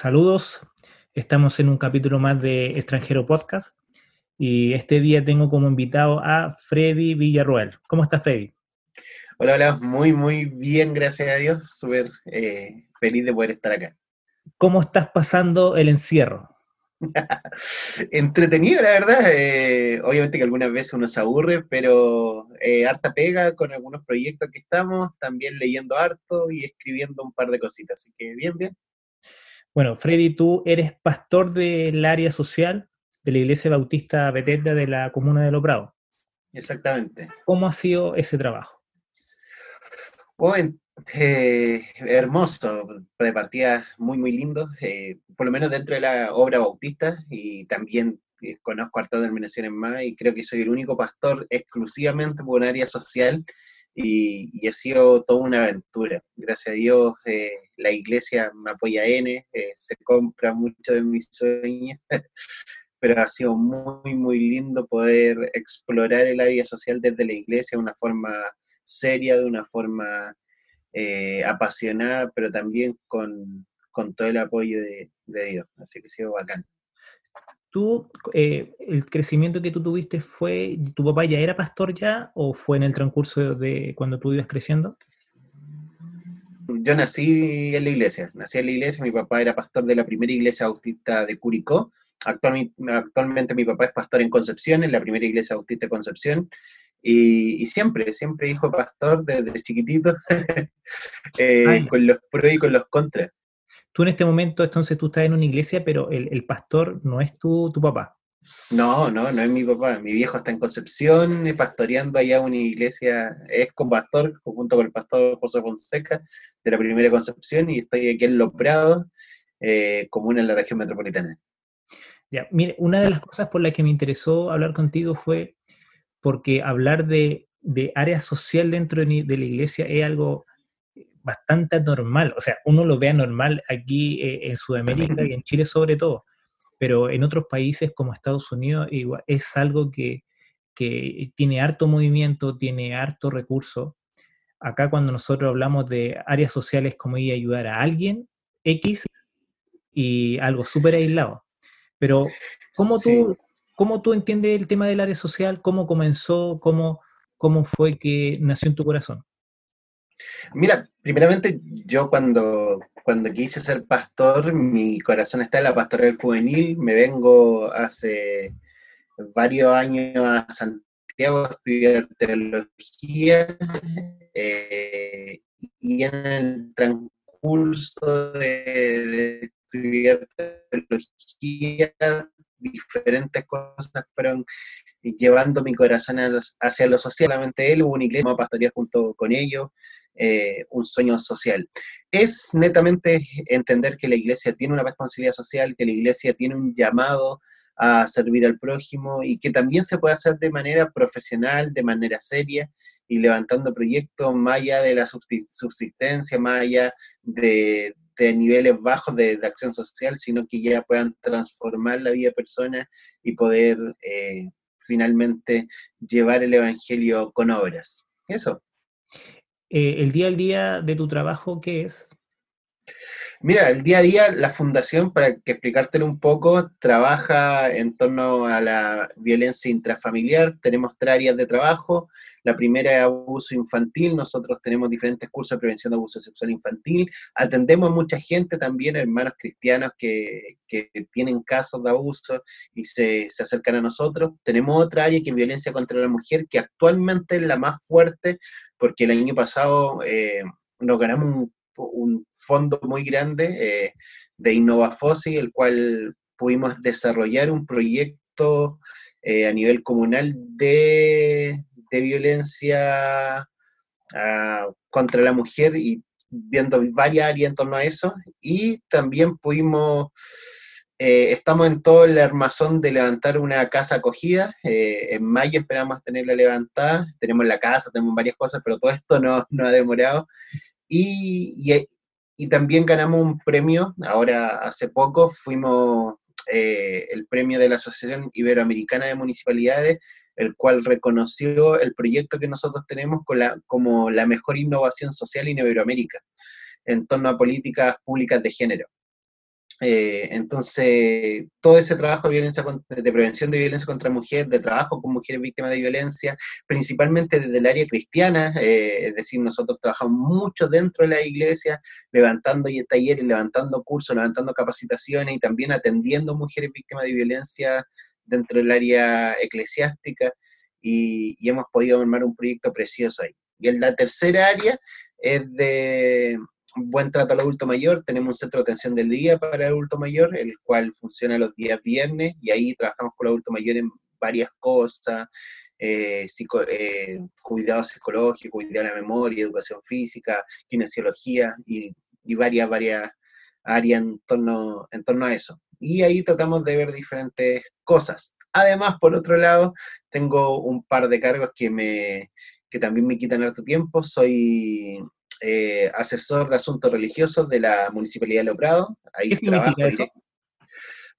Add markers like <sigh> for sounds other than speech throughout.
Saludos, estamos en un capítulo más de Extranjero Podcast y este día tengo como invitado a Freddy Villarroel. ¿Cómo estás, Freddy? Hola, hola, muy, muy bien, gracias a Dios, súper eh, feliz de poder estar acá. ¿Cómo estás pasando el encierro? <laughs> Entretenido, la verdad. Eh, obviamente que algunas veces uno se aburre, pero eh, harta pega con algunos proyectos que estamos, también leyendo harto y escribiendo un par de cositas. Así que bien, bien. Bueno, Freddy, tú eres pastor del área social de la Iglesia Bautista Bethesda de la comuna de Loprado. Exactamente. ¿Cómo ha sido ese trabajo? Bueno, eh, hermoso, de partida muy, muy lindo, eh, por lo menos dentro de la obra bautista y también eh, conozco hartas denominaciones más y creo que soy el único pastor exclusivamente por un área social y, ha sido toda una aventura. Gracias a Dios eh, la iglesia me apoya N, eh, se compra mucho de mis sueños, <laughs> pero ha sido muy, muy lindo poder explorar el área social desde la iglesia de una forma seria, de una forma eh, apasionada, pero también con, todo el apoyo de, de Dios. Así que ha sido bacán. ¿Tú, eh, el crecimiento que tú tuviste fue, tu papá ya era pastor ya o fue en el transcurso de cuando tú ibas creciendo? Yo nací en la iglesia, nací en la iglesia, mi papá era pastor de la primera iglesia bautista de Curicó, actualmente, actualmente mi papá es pastor en Concepción, en la primera iglesia bautista de Concepción, y, siempre, siempre hijo pastor desde chiquitito, <laughs> eh, con los pros y con los contras. Tú en este momento, entonces tú estás en una iglesia, pero el, pastor no es tu, tu, papá. No, no, no es mi papá. Mi viejo está en Concepción, eh, pastoreando allá una iglesia, es con pastor, junto con el pastor José Fonseca, de la primera Concepción, y estoy aquí en Los Prados, eh, comuna en la región metropolitana. Ya, mire, una de las cosas por las que me interesó hablar contigo fue porque hablar de, de área social dentro de, de la iglesia es algo bastante normal, o sea, uno lo vea normal aquí eh, en Sudamérica y en Chile sobre todo, pero en otros países como Estados Unidos igual, es algo que, que tiene harto movimiento, tiene harto recurso. Acá cuando nosotros hablamos de áreas sociales como ir a ayudar a alguien, X, y algo súper aislado. Pero, ¿cómo, tú, ¿cómo tú entiendes el tema del área social? ¿Cómo comenzó? ¿Cómo, cómo fue que nació en tu corazón? Mira, primeramente yo cuando, cuando quise ser pastor, mi corazón está en la pastoral juvenil, me vengo hace varios años a Santiago a estudiar teología eh, y en el transcurso de, estudiar teología diferentes cosas fueron llevando mi corazón hacia lo social. Solamente él hubo una iglesia, pastoría junto con ellos, eh, un sueño social. Es netamente entender que la iglesia tiene una responsabilidad social, que la iglesia tiene un llamado a servir al prójimo y que también se puede hacer de manera profesional, de manera seria y levantando proyectos más allá de la subsistencia, más allá de, niveles bajos de, acción social, sino que ya puedan transformar la vida de personas y poder eh, finalmente llevar el Evangelio con obras. Eso. Eh, ¿El día al día de tu trabajo qué es? Mira, el día a día, la fundación, para que explicártelo un poco, trabaja en torno a la violencia intrafamiliar. Tenemos tres áreas de trabajo. La primera es abuso infantil. Nosotros tenemos diferentes cursos de prevención de abuso sexual infantil. Atendemos a mucha gente también, hermanos cristianos que, que tienen casos de abuso y se, se, acercan a nosotros. Tenemos otra área que es violencia contra la mujer, que actualmente es la más fuerte, porque el año pasado eh, nos ganamos un un fondo muy grande eh, de Innovafosi, el cual pudimos desarrollar un proyecto eh, a nivel comunal de, violencia ah, contra la mujer y viendo varias áreas en torno a eso. Y también pudimos, eh, estamos en todo el armazón de levantar una casa acogida. en mayo esperamos tenerla levantada. Tenemos la casa, tenemos varias cosas, pero todo esto no, no ha demorado. Y, y, también ganamos un premio, ahora hace poco fuimos eh, el premio de la Asociación Iberoamericana de Municipalidades, el cual reconoció el proyecto que nosotros tenemos como la mejor innovación social en Iberoamérica en torno a políticas públicas de género. Eh, entonces, todo ese trabajo de, violencia, de prevención de violencia contra mujer, de trabajo con mujeres víctimas de violencia, principalmente desde el área cristiana, eh, es decir, nosotros trabajamos mucho dentro de la iglesia, levantando talleres, levantando cursos, levantando capacitaciones y también atendiendo mujeres víctimas de violencia dentro del área eclesiástica y, y hemos podido armar un proyecto precioso ahí. Y en la tercera área es de buen trato al adulto mayor. Tenemos un centro de atención del día para el adulto mayor, el cual funciona los días viernes y ahí trabajamos con el adulto mayor en varias cosas, eh, eh, cuidado psicológico, cuidado de la memoria, educación física, kinesiología y, varias, varias áreas en torno, en torno a eso. Y ahí tratamos de ver diferentes cosas. Además, por otro lado, tengo un par de cargos que me que también me quitan harto tiempo. Soy eh, asesor de asuntos religiosos de la Municipalidad de Loprado. Ahí ¿Qué significa eso?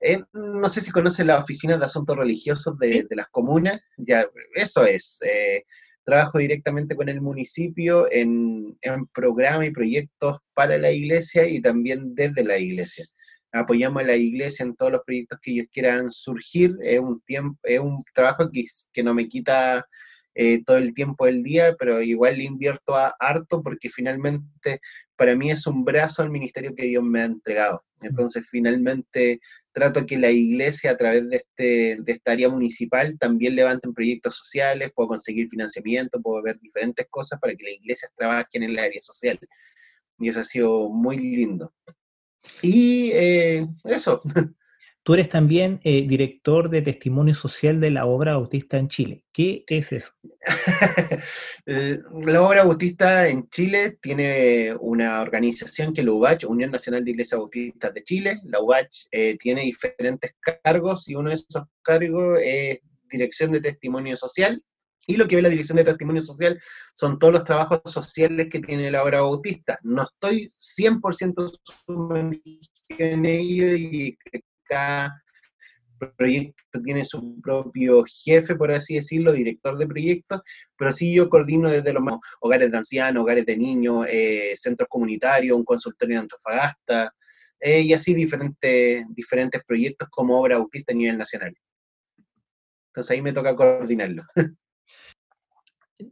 Eh, no sé si conocen la oficina de asuntos religiosos de, las comunas. Ya, eso es. Eh, trabajo directamente con el municipio en, en programas y proyectos para la iglesia y también desde la iglesia. Apoyamos a la iglesia en todos los proyectos que ellos quieran surgir. Es un tiempo, es un trabajo que, que no me quita eh, todo el tiempo del día, pero igual le invierto a harto porque finalmente para mí es un brazo al ministerio que Dios me ha entregado. Entonces finalmente trato que la iglesia a través de, este, de esta área municipal también levanten proyectos sociales, puedo conseguir financiamiento, puedo ver diferentes cosas para que las iglesias trabajen en el área social. Y eso ha sido muy lindo. Y eh, eso. <laughs> Tú eres también eh, director de testimonio social de la obra Bautista en Chile. ¿Qué es eso? <laughs> Eh, la obra Bautista en Chile tiene una organización que es la UBACH, Unión Nacional de Iglesias Bautistas de Chile. La UBACH eh, tiene diferentes cargos y uno de esos cargos es dirección de testimonio social. Y lo que ve la dirección de testimonio social son todos los trabajos sociales que tiene la obra bautista. No estoy 100% en ello y cada proyecto tiene su propio jefe, por así decirlo, director de proyectos, pero sí yo coordino desde los hogares de ancianos, hogares de niños, eh, centros comunitarios, un consultorio en Antofagasta, eh, y así diferentes, diferentes proyectos como obra autista a nivel nacional. Entonces ahí me toca coordinarlo. <laughs>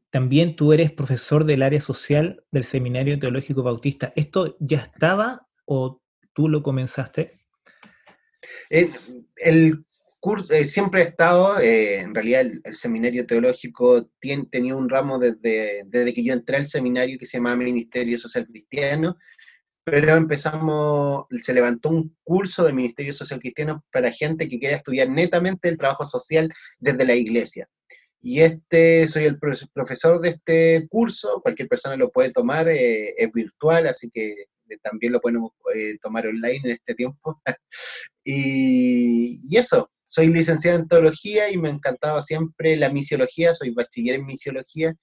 También tú eres profesor del área social del Seminario Teológico Bautista. ¿Esto ya estaba o tú lo comenzaste? el curso, eh, siempre he estado, eh, en realidad el, seminario teológico tiene, tenía un ramo desde, desde que yo entré al seminario que se llamaba Ministerio Social Cristiano, pero empezamos, se levantó un curso de Ministerio Social Cristiano para gente que quiera estudiar netamente el trabajo social desde la iglesia. Y este, soy el profesor de este curso, cualquier persona lo puede tomar, eh, es virtual, así que también lo podemos eh, tomar online en este tiempo. <laughs> y, eso, soy licenciado en teología y me encantaba siempre la misiología, soy bachiller en misiología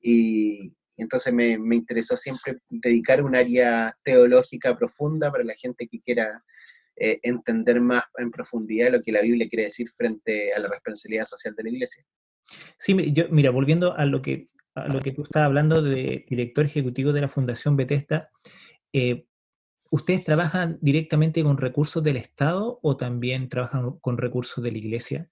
y, entonces me, interesó siempre dedicar un área teológica profunda para la gente que quiera eh, entender más en profundidad lo que la Biblia quiere decir frente a la responsabilidad social de la iglesia. Sí, yo, mira, volviendo a lo que a lo que tú estabas hablando de director ejecutivo de la Fundación Bethesda, eh, ¿Ustedes trabajan directamente con recursos del Estado o también trabajan con recursos de la Iglesia?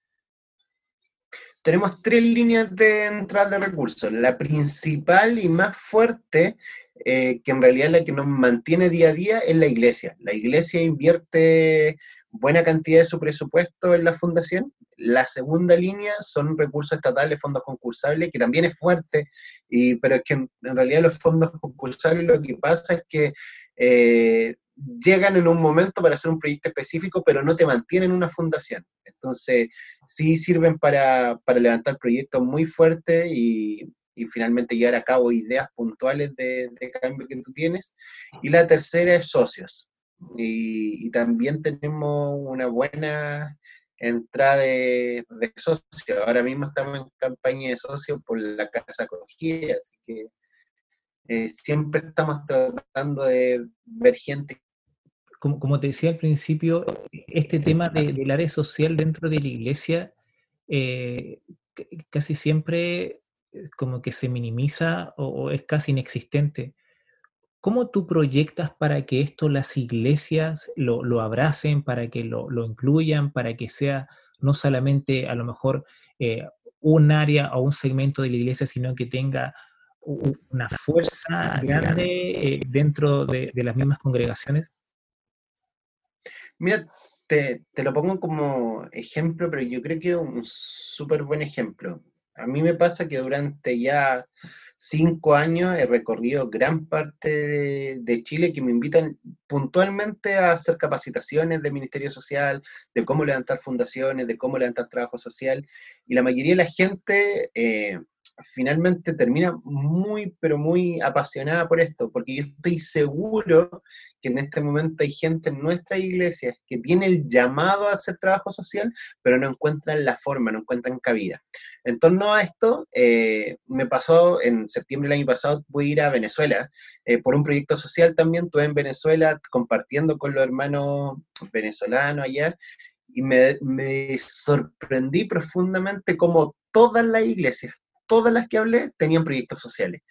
Tenemos tres líneas de entrada de recursos. La principal y más fuerte, eh, que en realidad es la que nos mantiene día a día, es la Iglesia. La Iglesia invierte buena cantidad de su presupuesto en la fundación. La segunda línea son recursos estatales, fondos concursables, que también es fuerte, y, pero es que en, realidad los fondos concursables lo que pasa es que eh, llegan en un momento para hacer un proyecto específico, pero no te mantienen una fundación. Entonces, sí sirven para, levantar proyectos muy fuertes y, finalmente llevar a cabo ideas puntuales de, cambio que tú tienes. Y la tercera es socios. Y, también tenemos una buena entrada de, socios. Ahora mismo estamos en campaña de socios por la Casa Acogida, así que eh, siempre estamos tratando de ver gente. Como, como te decía al principio, este tema del área social dentro de la iglesia eh, casi siempre como que se minimiza o, es casi inexistente. ¿Cómo tú proyectas para que esto las iglesias lo, abracen, para que lo, incluyan, para que sea no solamente a lo mejor eh, un área o un segmento de la iglesia, sino que tenga una fuerza grande eh, dentro de, las mismas congregaciones? Mira, te, te, lo pongo como ejemplo, pero yo creo que un súper buen ejemplo. A mí me pasa que durante ya cinco años he recorrido gran parte de, Chile que me invitan puntualmente a hacer capacitaciones del Ministerio Social, de cómo levantar fundaciones, de cómo levantar trabajo social. Y la mayoría de la gente eh, finalmente termina muy, pero muy apasionada por esto, porque yo estoy seguro que en este momento hay gente en nuestra iglesia que tiene el llamado a hacer trabajo social, pero no encuentran la forma, no encuentran cabida. En torno a esto, eh, me pasó en septiembre del año pasado, pude ir a Venezuela eh, por un proyecto social también, estuve en Venezuela compartiendo con los hermanos venezolanos allá, y me, me sorprendí profundamente como todas las iglesias, todas las que hablé tenían proyectos sociales.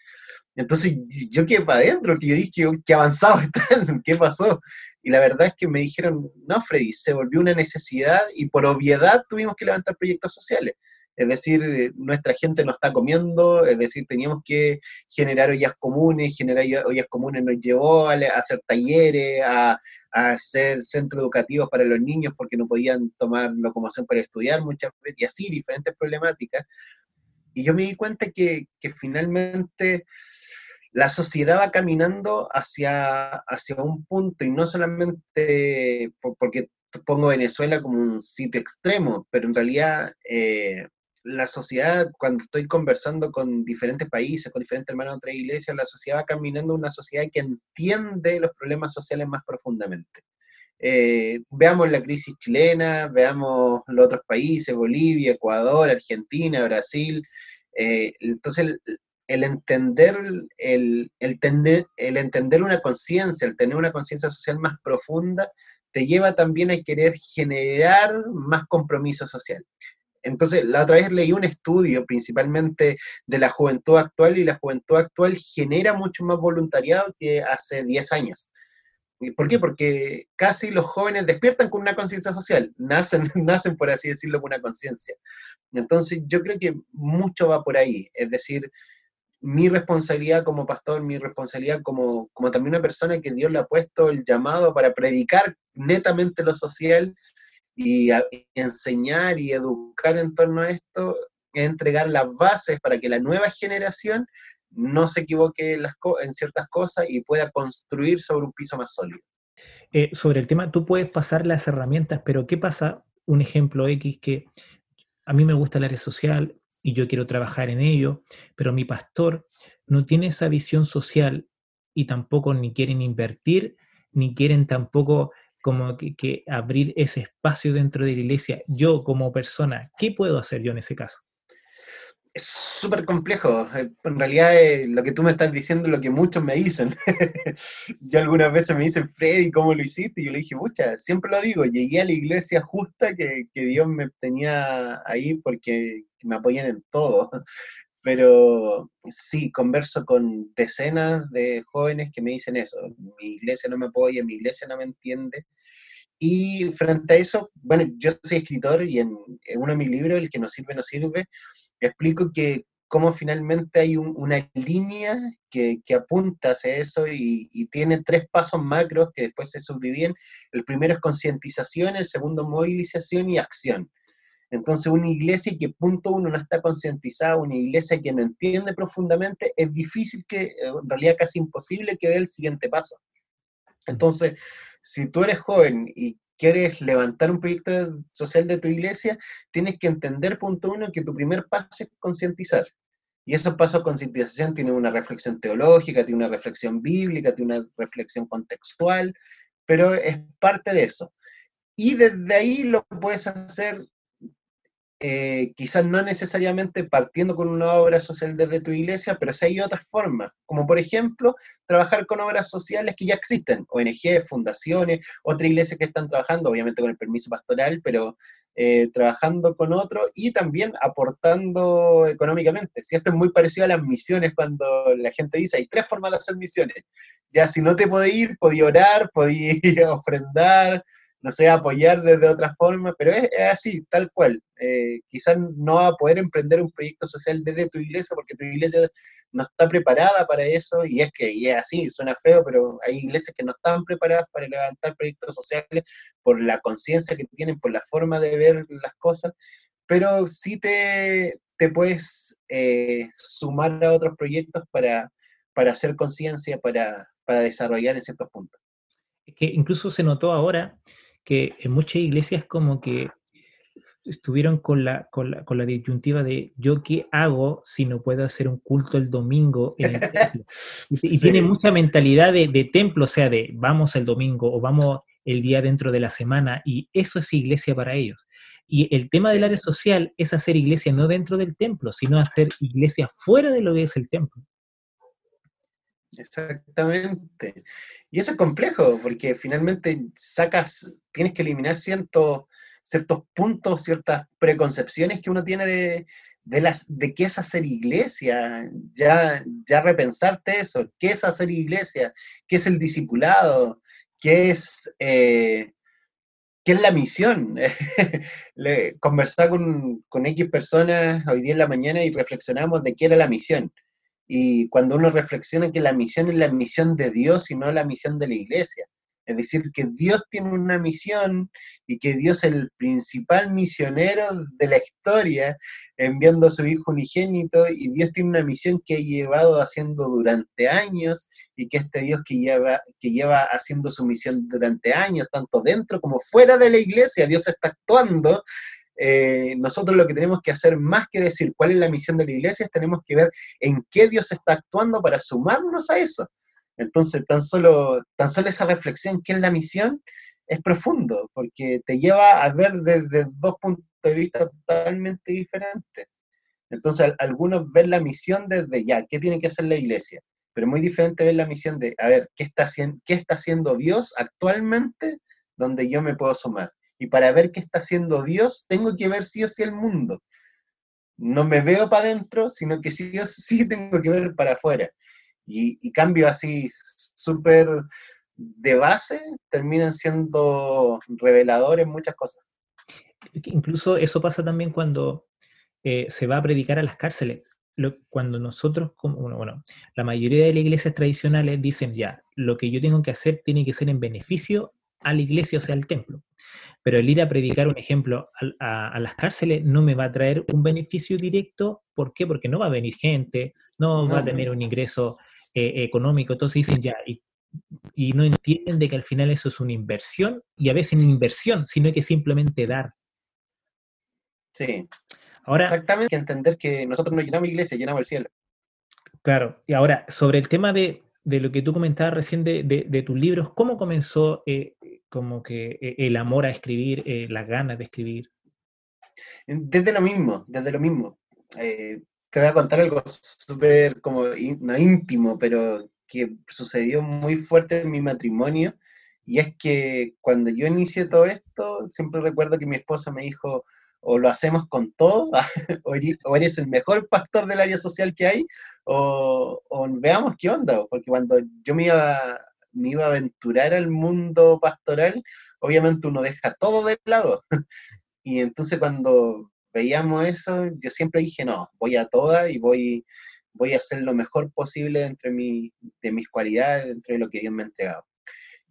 Entonces yo quedé para adentro, que yo dije, qué avanzado <laughs> están, qué pasó. Y la verdad es que me dijeron, no, Freddy, se volvió una necesidad y por obviedad tuvimos que levantar proyectos sociales. Es decir, nuestra gente no está comiendo, es decir, teníamos que generar ollas comunes, generar ollas comunes nos llevó a, hacer talleres, a, a, hacer centros educativos para los niños porque no podían tomar locomoción para estudiar muchas veces, y así diferentes problemáticas. Y yo me di cuenta que, finalmente la sociedad va caminando hacia, hacia un punto y no solamente porque pongo Venezuela como un sitio extremo, pero en realidad eh, la sociedad, cuando estoy conversando con diferentes países, con diferentes hermanos de otras iglesias, la sociedad va caminando una sociedad que entiende los problemas sociales más profundamente. Eh, veamos la crisis chilena, veamos los otros países, Bolivia, Ecuador, Argentina, Brasil. Eh, entonces, el, entender, el, el, el entender una conciencia, el tener una conciencia social más profunda, te lleva también a querer generar más compromiso social. Entonces, la otra vez leí un estudio principalmente de la juventud actual y la juventud actual genera mucho más voluntariado que hace 10 años. ¿Por qué? Porque casi los jóvenes despiertan con una conciencia social, <laughs> nacen, nacen, por así decirlo, con una conciencia. Entonces, yo creo que mucho va por ahí. Es decir, mi responsabilidad como pastor, mi responsabilidad como, como también una persona que Dios le ha puesto el llamado para predicar netamente lo social y, y enseñar y educar en torno a esto, es entregar las bases para que la nueva generación no se equivoque en, ciertas cosas y pueda construir sobre un piso más sólido. Eh, sobre el tema, tú puedes pasar las herramientas, pero ¿qué pasa? Un ejemplo X que a mí me gusta el área social y yo quiero trabajar en ello, pero mi pastor no tiene esa visión social y tampoco ni quieren invertir, ni quieren tampoco como que abrir ese espacio dentro de la iglesia. Yo como persona, ¿qué puedo hacer yo en ese caso? Es súper complejo. En realidad, eh, lo que tú me estás diciendo es lo que muchos me dicen. <laughs> yo algunas veces me dicen, Freddy, ¿cómo lo hiciste? Y yo le dije, mucha, siempre lo digo, llegué a la iglesia justa que, que Dios me tenía ahí porque me apoyan en todo. <laughs> Pero sí, converso con decenas de jóvenes que me dicen eso. Mi iglesia no me apoya, mi iglesia no me entiende. Y frente a eso, bueno, yo soy escritor y en, en uno de mis libros, El que nos sirve, nos sirve, explico que cómo finalmente hay una línea que, apunta hacia eso y, tiene tres pasos macros que después se subdividen. El primero es concientización, el segundo movilización y acción. Entonces, una iglesia que punto uno no está concientizada, una iglesia que no entiende profundamente, es difícil que, eh, en realidad casi imposible que dé el siguiente paso. Entonces, si tú eres joven y quieres levantar un proyecto social de tu iglesia, tienes que entender, punto uno, que tu primer paso es concientizar. Y esos pasos de concientización tienen una reflexión teológica, tiene una reflexión bíblica, tiene una reflexión contextual, pero es parte de eso. Y desde ahí lo puedes hacer eh, quizás no necesariamente partiendo con una obra social desde tu iglesia, pero sí hay otras formas, como por ejemplo trabajar con obras sociales que ya existen, ONG, fundaciones, otras iglesias que están trabajando, obviamente con el permiso pastoral, pero eh, trabajando con otros y también aportando económicamente. Si esto es muy parecido a las misiones cuando la gente dice, hay tres formas de hacer misiones. Ya si no te podés ir, podía orar, podías <laughs> ofrendar, no sé, apoyar desde otra forma, pero es, así, tal cual. Eh, quizás no va a poder emprender un proyecto social desde tu iglesia porque tu iglesia no está preparada para eso y es que y es así, suena feo, pero hay iglesias que no están preparadas para levantar proyectos sociales por la conciencia que tienen, por la forma de ver las cosas, pero sí te, te puedes eh, sumar a otros proyectos para, para hacer conciencia, para, para desarrollar en ciertos puntos. Es que incluso se notó ahora que en muchas iglesias como que estuvieron con la, con la, con la disyuntiva de yo qué hago si no puedo hacer un culto el domingo en el templo. <laughs> Y, tiene mucha mentalidad de, de, templo, o sea, de vamos el domingo o vamos el día dentro de la semana, y eso es iglesia para ellos. Y el tema del área social es hacer iglesia no dentro del templo, sino hacer iglesia fuera de lo que es el templo. Exactamente. Y eso es complejo, porque finalmente sacas, tienes que eliminar ciertos, ciertos puntos, ciertas preconcepciones que uno tiene de, las, de qué es hacer iglesia, ya, ya repensarte eso, qué es hacer iglesia, qué es el discipulado, qué es, eh, qué es la misión. <laughs> Conversar con, con X personas hoy día en la mañana y reflexionamos de qué era la misión y cuando uno reflexiona que la misión es la misión de Dios y no la misión de la iglesia. Es decir, que Dios tiene una misión y que Dios es el principal misionero de la historia, enviando a su Hijo unigénito, y Dios tiene una misión que ha llevado haciendo durante años, y que este Dios que lleva, que lleva haciendo su misión durante años, tanto dentro como fuera de la iglesia, Dios está actuando eh, nosotros lo que tenemos que hacer más que decir cuál es la misión de la iglesia es tenemos que ver en qué Dios está actuando para sumarnos a eso. Entonces, tan solo, tan solo esa reflexión, ¿qué es la misión? Es profundo, porque te lleva a ver desde dos puntos de vista totalmente diferentes. Entonces, algunos ven la misión desde ya, ¿qué tiene que hacer la iglesia? Pero muy diferente ver la misión de, a ver, ¿qué está, haciendo, qué está haciendo Dios actualmente donde yo me puedo sumar? Y para ver qué está haciendo Dios, tengo que ver sí o sí el mundo. No me veo para adentro, sino que sí o sí <laughs> tengo que ver para afuera. Y, cambio así súper de base terminan siendo reveladores muchas cosas. Incluso eso pasa también cuando eh, se va a predicar a las cárceles. cuando nosotros, bueno, bueno, la mayoría de las iglesias tradicionales dicen ya, lo que yo tengo que hacer tiene que ser en beneficio a la iglesia, o sea, al templo. Pero el ir a predicar un ejemplo a, las cárceles no me va a traer un beneficio directo. ¿Por qué? Porque no va a venir gente, no, va a tener un ingreso eh, económico. Entonces dicen ya, y, no entienden de que al final eso es una inversión, y a veces no inversión, sino que simplemente dar. Sí. Ahora, Exactamente, que entender que nosotros no llenamos iglesia, llenamos el cielo. Claro, y ahora, sobre el tema de, lo que tú comentabas recién de, tus libros, ¿cómo comenzó eh, como que eh, el amor a escribir, eh, las ganas de escribir? Desde lo mismo, desde lo mismo. Eh, te voy a contar algo súper como no íntimo, pero que sucedió muy fuerte en mi matrimonio. Y es que cuando yo inicié todo esto, siempre recuerdo que mi esposa me dijo, o lo hacemos con todo, <laughs> o eres el mejor pastor del área social que hay, o, o veamos qué onda, porque cuando yo me iba me iba a aventurar al mundo pastoral, obviamente uno deja todo de lado. <laughs> y entonces cuando veíamos eso, yo siempre dije, no, voy a toda y voy, voy a hacer lo mejor posible dentro de, de mis cualidades, dentro de lo que Dios me ha entregado.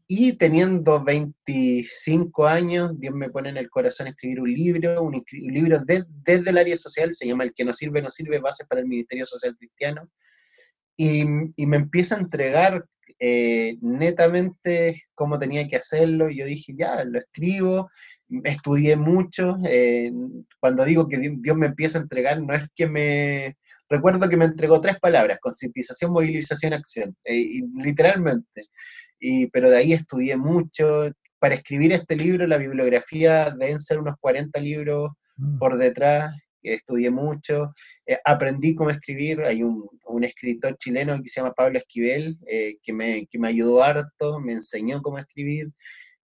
Y teniendo 25 años, Dios me pone en el corazón escribir un libro, un, libro desde el área social, se llama El que no sirve, no sirve, bases para el Ministerio Social Cristiano. Y, y, me empieza a entregar eh, netamente cómo tenía que hacerlo y yo dije, ya, lo escribo, estudié mucho, eh, cuando digo que Dios me empieza a entregar, no es que me... Recuerdo que me entregó tres palabras, concientización, movilización, acción, eh, literalmente. Y, pero de ahí estudié mucho. Para escribir este libro, la bibliografía deben ser unos 40 libros mm. por detrás, estudié mucho, eh, aprendí cómo escribir, hay un, escritor chileno que se llama Pablo Esquivel, eh, que, me, que, me, ayudó harto, me enseñó cómo escribir,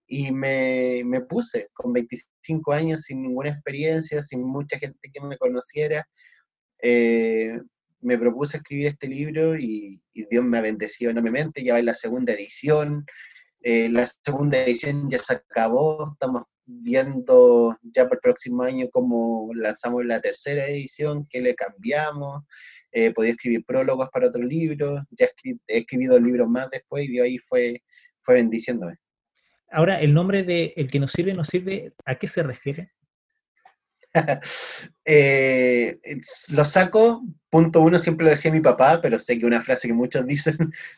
y me, me, puse con 25 años sin ninguna experiencia, sin mucha gente que me conociera. Eh, me propuse escribir este libro y, Dios me ha bendecido enormemente, ya va en la segunda edición, eh, la segunda edición ya se acabó, estamos viendo ya para el próximo año cómo lanzamos la tercera edición, qué le cambiamos, eh, podía escribir prólogos para otro libro, ya he escrito libros más después y de ahí fue, fue bendiciéndome. Ahora, el nombre de El que nos sirve, nos sirve, ¿a qué se refiere? <laughs> Eh, lo saco, punto uno, siempre lo decía mi papá, pero sé que es una frase que muchos <laughs> dicen,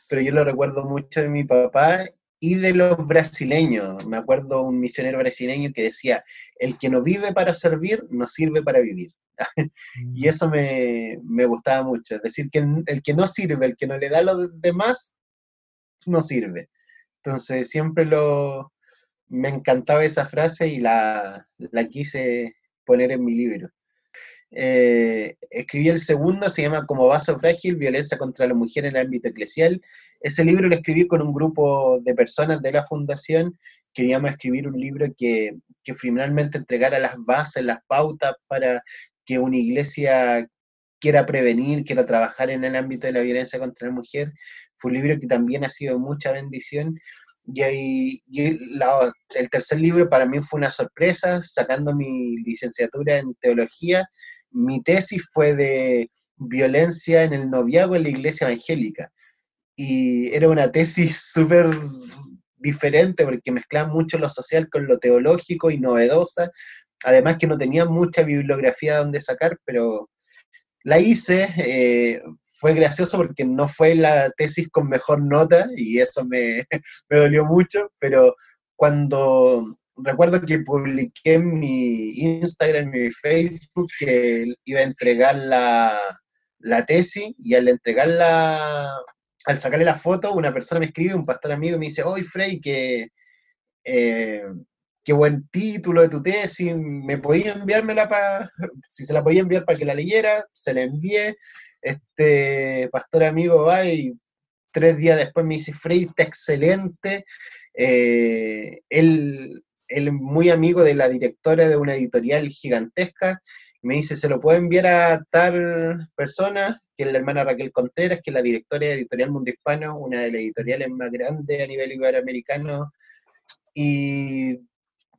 pero yo lo recuerdo mucho de mi papá y de los brasileños. Me acuerdo un misionero brasileño que decía, el que no vive para servir, no sirve para vivir. <laughs> y mm. eso me, gustaba mucho. Es decir, que el que no sirve, el que no le da a los demás, no sirve. Entonces siempre lo, me encantaba esa frase y la, la quise poner en mi libro. Eh, escribí el segundo, se llama Como vaso frágil, violencia contra la mujer en el ámbito eclesial. Ese libro lo escribí con un grupo de personas de la fundación. Queríamos escribir un libro que, que finalmente entregara las bases, las pautas para que una iglesia quiera prevenir, quiera trabajar en el ámbito de la violencia contra la mujer. Fue un libro que también ha sido mucha bendición. Y, el tercer libro para mí fue una sorpresa, sacando mi licenciatura en teología. Mi tesis fue de violencia en el noviazgo en la iglesia evangélica. Y era una tesis <laughs> súper diferente porque mezclaba mucho lo social con lo teológico y novedosa. Además que no tenía mucha bibliografía donde sacar, pero la hice. Eh, fue gracioso porque no fue la tesis con mejor nota y eso me, <laughs> me dolió mucho, pero cuando recuerdo que publiqué en mi Instagram, mi Facebook, que iba a entregar la, la tesis y al entregarla, al sacarle la foto, una persona me escribe, un pastor amigo, me dice, oye Frey, que... Eh, qué buen título de tu tesis, me podía enviármela para, <laughs> si se la podía enviar para que la leyera, se la envié, este pastor amigo va y tres días después me dice, Frey, está excelente. Eh, él, es muy amigo de la directora de una editorial gigantesca. Me dice, se lo puedo enviar a tal persona, que es la hermana Raquel Contreras, que es la directora de Editorial Mundo Hispano, una de las editoriales más grandes a nivel iberoamericano. Y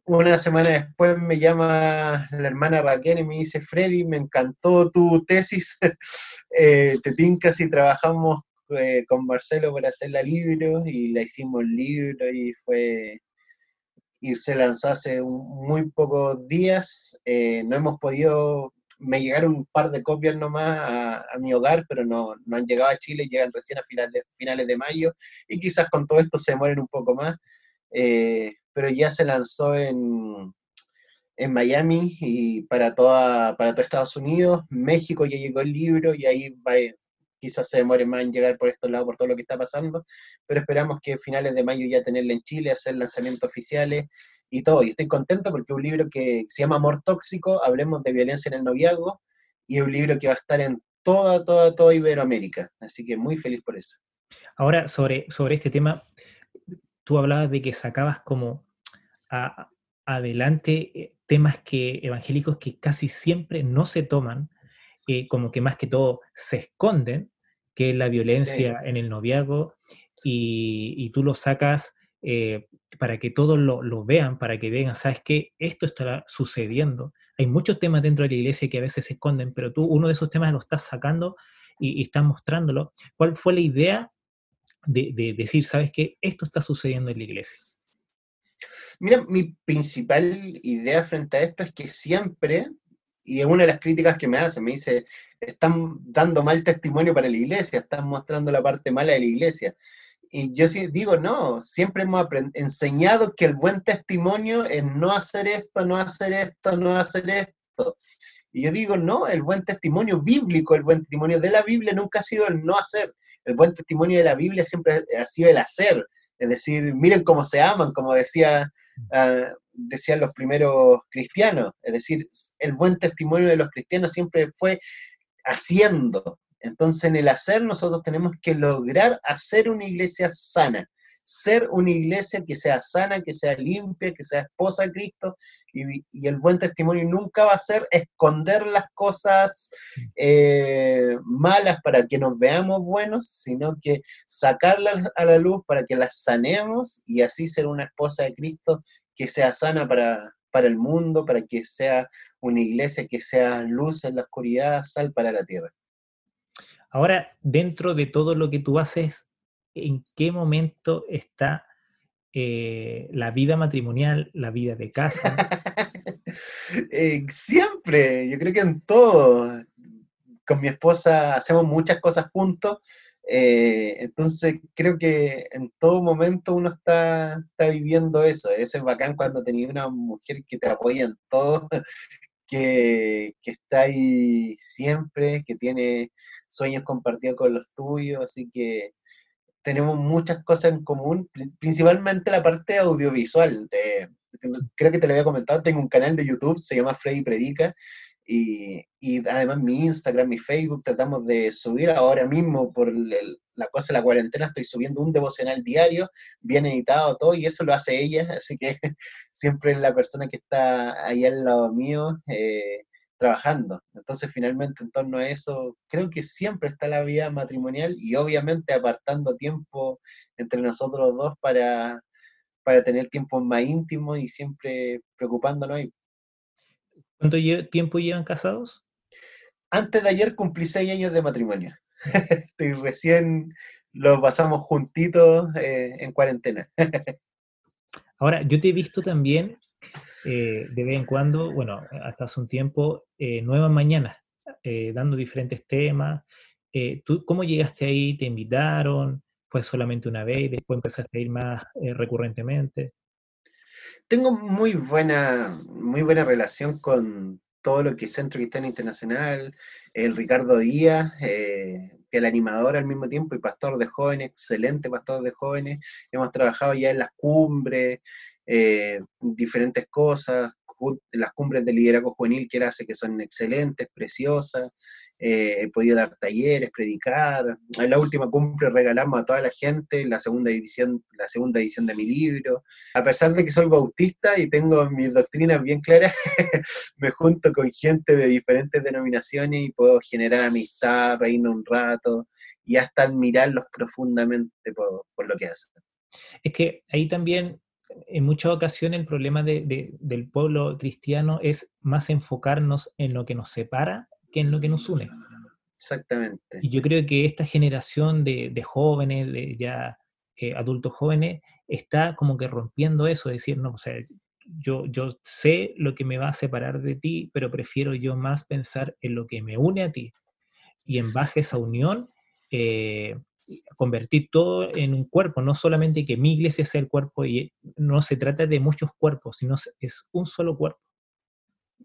una semana después me llama la hermana Raquel y me dice, Freddy, me encantó tu tesis, <laughs> eh, te tincas y trabajamos eh, con Marcelo para hacer la libro y la hicimos libro y fue y se lanzó hace muy pocos días. Eh, no hemos podido, me llegaron un par de copias nomás a, mi hogar, pero no, no, han llegado a Chile, llegan recién a finales de, finales de mayo y quizás con todo esto se mueren un poco más pero ya se lanzó en, en Miami y para toda para todo Estados Unidos, México ya llegó el libro y ahí va, quizás se demore más en llegar por estos lados por todo lo que está pasando, pero esperamos que a finales de mayo ya tenerla en Chile, hacer lanzamientos oficiales y todo. Y estoy contento porque es un libro que se llama Amor Tóxico, hablemos de violencia en el noviazgo, y es un libro que va a estar en toda, toda, toda Iberoamérica. Así que muy feliz por eso. Ahora, sobre, sobre este tema, tú hablabas de que sacabas como adelante eh, temas que, evangélicos que casi siempre no se toman, eh, como que más que todo se esconden, que es la violencia en el noviazgo, y, tú lo sacas eh, para que todos lo, vean, para que vean, sabes que esto está sucediendo. Hay muchos temas dentro de la iglesia que a veces se esconden, pero tú uno de esos temas lo estás sacando y, y estás mostrándolo. ¿Cuál fue la idea de, decir, sabes que esto está sucediendo en la iglesia? Mira, mi principal idea frente a esto es que siempre, y es una de las críticas que me hacen, me dice, están dando mal testimonio para la iglesia, están mostrando la parte mala de la iglesia. Y yo sí digo, no, siempre hemos enseñado que el buen testimonio es no hacer esto, no hacer esto, no hacer esto. Y yo digo, no, el buen testimonio bíblico, el buen testimonio de la Biblia nunca ha sido el no hacer. El buen testimonio de la Biblia siempre ha sido el hacer, Es decir, miren cómo se aman, como decía, ah, decían los primeros cristianos. Es decir, el buen testimonio de los cristianos siempre fue haciendo. Entonces, en el hacer nosotros tenemos que lograr hacer una iglesia sana ser una iglesia que sea sana, que sea limpia, que sea esposa de Cristo, y, el buen testimonio nunca va a ser esconder las cosas eh, malas para que nos veamos buenos, sino que sacarlas a la luz para que las sanemos y así ser una esposa de Cristo que sea sana para, para el mundo, para que sea una iglesia que sea luz en la oscuridad, sal para la tierra. Ahora, dentro de todo lo que tú haces, en qué momento está eh, la vida matrimonial, la vida de casa. <laughs> Eh, siempre, yo creo que en todo. Con mi esposa hacemos muchas cosas juntos, eh, entonces creo que en todo momento uno está, está viviendo eso. Eso es bacán cuando tenés una mujer que te apoya en todo, <laughs> que, que, está ahí siempre, que tiene sueños compartidos con los tuyos, así que tenemos muchas cosas en común, principalmente la parte audiovisual. creo que te lo había comentado, tengo un canal de YouTube, se llama Freddy Predica, y, y además mi Instagram, mi Facebook, tratamos de subir ahora mismo por la cosa de la cuarentena, estoy subiendo un devocional diario, bien editado todo, y eso lo hace ella, así que <laughs> siempre es la persona que está ahí al lado mío. Eh, trabajando. Entonces, finalmente, en torno a eso, creo que siempre está la vida matrimonial y obviamente apartando tiempo entre nosotros dos para, para tener tiempo más íntimo y siempre preocupándonos. ¿Cuánto tiempo llevan casados? Antes de ayer cumplí seis años de matrimonio. <laughs> Estoy recién lo pasamos juntitos eh, en cuarentena. <laughs> Ahora, yo te he visto también eh, de vez en cuando, bueno, hasta hace un tiempo, eh, Nuevas Mañanas, eh, dando diferentes temas. ¿Tú cómo llegaste ahí? ¿Te invitaron? ¿Fue solamente una vez y después empezaste a ir más recurrentemente? Tengo muy buena, muy buena relación con todo lo que es Centro Cristiano Internacional, el Ricardo Díaz, el animador al mismo tiempo y pastor de jóvenes, excelente pastor de jóvenes. Hemos trabajado ya en las cumbres, eh, diferentes cosas, las cumbres de liderazgo juvenil que él hace que son excelentes, preciosas, eh, he podido dar talleres, predicar, en la última cumbre regalamos a toda la gente la segunda edición, la segunda edición de mi libro, a pesar de que soy bautista y tengo mis doctrinas bien claras, <laughs> me junto con gente de diferentes denominaciones y puedo generar amistad, reírme un rato y hasta admirarlos profundamente por lo que hacen. Es que ahí también en muchas ocasiones el problema del pueblo cristiano es más enfocarnos en lo que nos separa que en lo que nos une. Exactamente. Y yo creo que esta generación de, jóvenes, de ya eh, adultos jóvenes, está como que rompiendo eso, decir, no, o sea, yo, yo sé lo que me va a separar de ti, pero prefiero yo más pensar en lo que me une a ti. Y en base a esa unión, eh, convertir todo en un cuerpo, no solamente que mi iglesia sea el cuerpo, y no se trata de muchos cuerpos, sino es un solo cuerpo.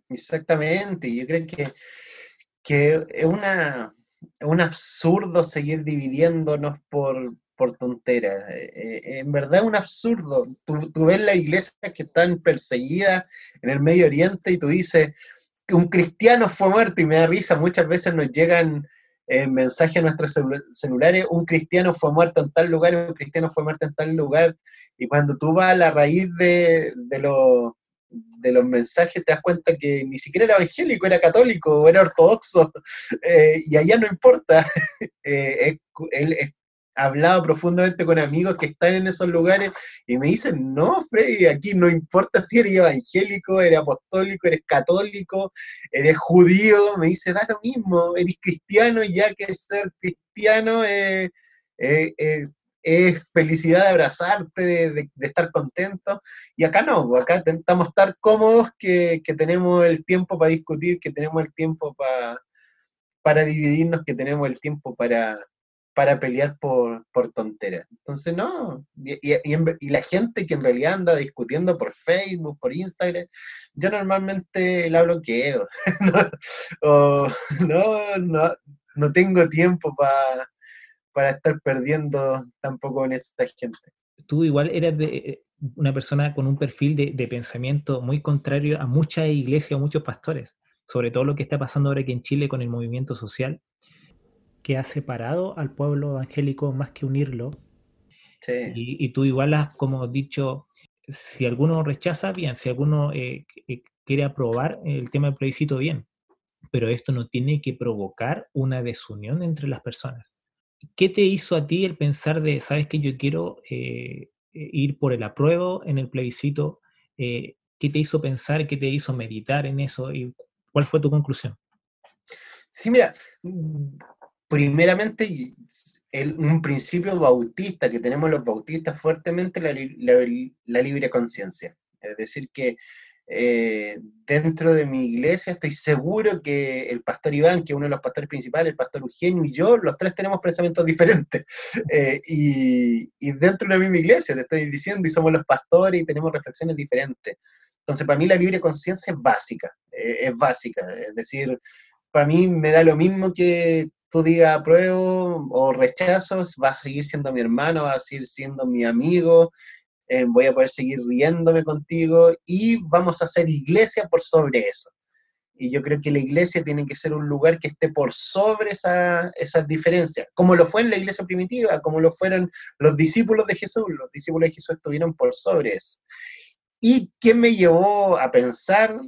Exactamente, yo creo que, que es, una, un absurdo seguir dividiéndonos por, por tonteras. Eh, eh, en verdad es un absurdo. Tú, ves las iglesias que están perseguidas en el Medio Oriente y tú dices un cristiano fue muerto y me da risa, muchas veces nos llegan mensaje a nuestros celulares, un cristiano fue muerto en tal lugar, un cristiano fue muerto en tal lugar, y cuando tú vas a la raíz de, de, de los mensajes te das cuenta que ni siquiera era evangélico, era católico era ortodoxo, <laughs> eh, y allá no importa, <laughs> eh, él es hablado profundamente con amigos que están en esos lugares y me dicen, no, Freddy, aquí no importa si eres evangélico, eres apostólico, eres católico, eres judío, me dice, da lo mismo, eres cristiano y ya que ser cristiano es felicidad de abrazarte, de, estar contento. Y acá no, acá intentamos estar cómodos, que, que tenemos el tiempo para discutir, que tenemos el tiempo para, para dividirnos, que tenemos el tiempo para, para pelear por, por tonteras. Entonces, no. Y, la gente que en realidad anda discutiendo por Facebook, por Instagram, yo normalmente la bloqueo. <laughs> no, no, no, no, tengo tiempo para para estar perdiendo tampoco en esa gente. tú igual eras de, eh, una persona con un perfil de, de pensamiento muy contrario a muchas iglesias o muchos pastores, sobre todo lo que está pasando ahora aquí en Chile con el movimiento social, que ha separado al pueblo evangélico más que unirlo. Y, tú igual has como dicho, si alguno rechaza, bien, si alguno eh, eh, quiere aprobar el tema del plebiscito, bien, pero esto no tiene que provocar una desunión entre las personas. ¿Qué te hizo a ti el pensar de, sabes que yo quiero eh, ir por el apruebo en el plebiscito? ¿Qué te hizo pensar, qué te hizo meditar en eso? ¿Y cuál fue tu conclusión? Sí, mira, primeramente, un principio bautista que tenemos los bautistas fuertemente, la, la, libre conciencia. Es decir, que eh, dentro de mi iglesia estoy seguro que el pastor Iván, que es uno de los pastores principales, el pastor Eugenio y yo, los tres tenemos pensamientos <laughs> diferentes. Eh, y, dentro de la misma iglesia, te estoy diciendo, y somos los pastores y tenemos reflexiones diferentes. Entonces, para mí la libre conciencia es básica, eh, es básica. Es decir, para mí me da lo mismo que tú digas apruebo o rechazos, va a seguir siendo mi hermano, va a seguir siendo mi amigo, eh, voy a poder seguir riéndome contigo y vamos a hacer iglesia por sobre eso. Y yo creo que la iglesia tiene que ser un lugar que esté por sobre esa, esas diferencias, como lo fue en la iglesia primitiva, como lo fueron los discípulos de Jesús. Los discípulos de Jesús estuvieron por sobre eso. ¿Y qué me llevó a pensar?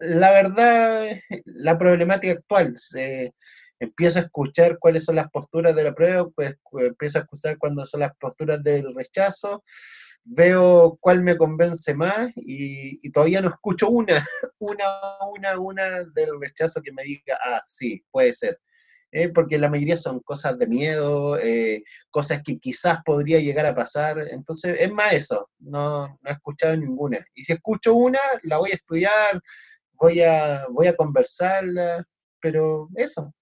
La verdad, la problemática actual empiezo a escuchar cuáles son las posturas de la prueba, pues empiezo a escuchar cuándo son las posturas del rechazo, veo cuál me convence más y, todavía no escucho una, <laughs> una, una, una del rechazo que me diga, ah, sí, puede ser. Eh, porque la mayoría son cosas de miedo, eh, cosas que quizás podría llegar a pasar. Entonces, es más eso, no, no he escuchado ninguna. Y si escucho una, la voy a estudiar, voy a, voy a conversarla, pero eso.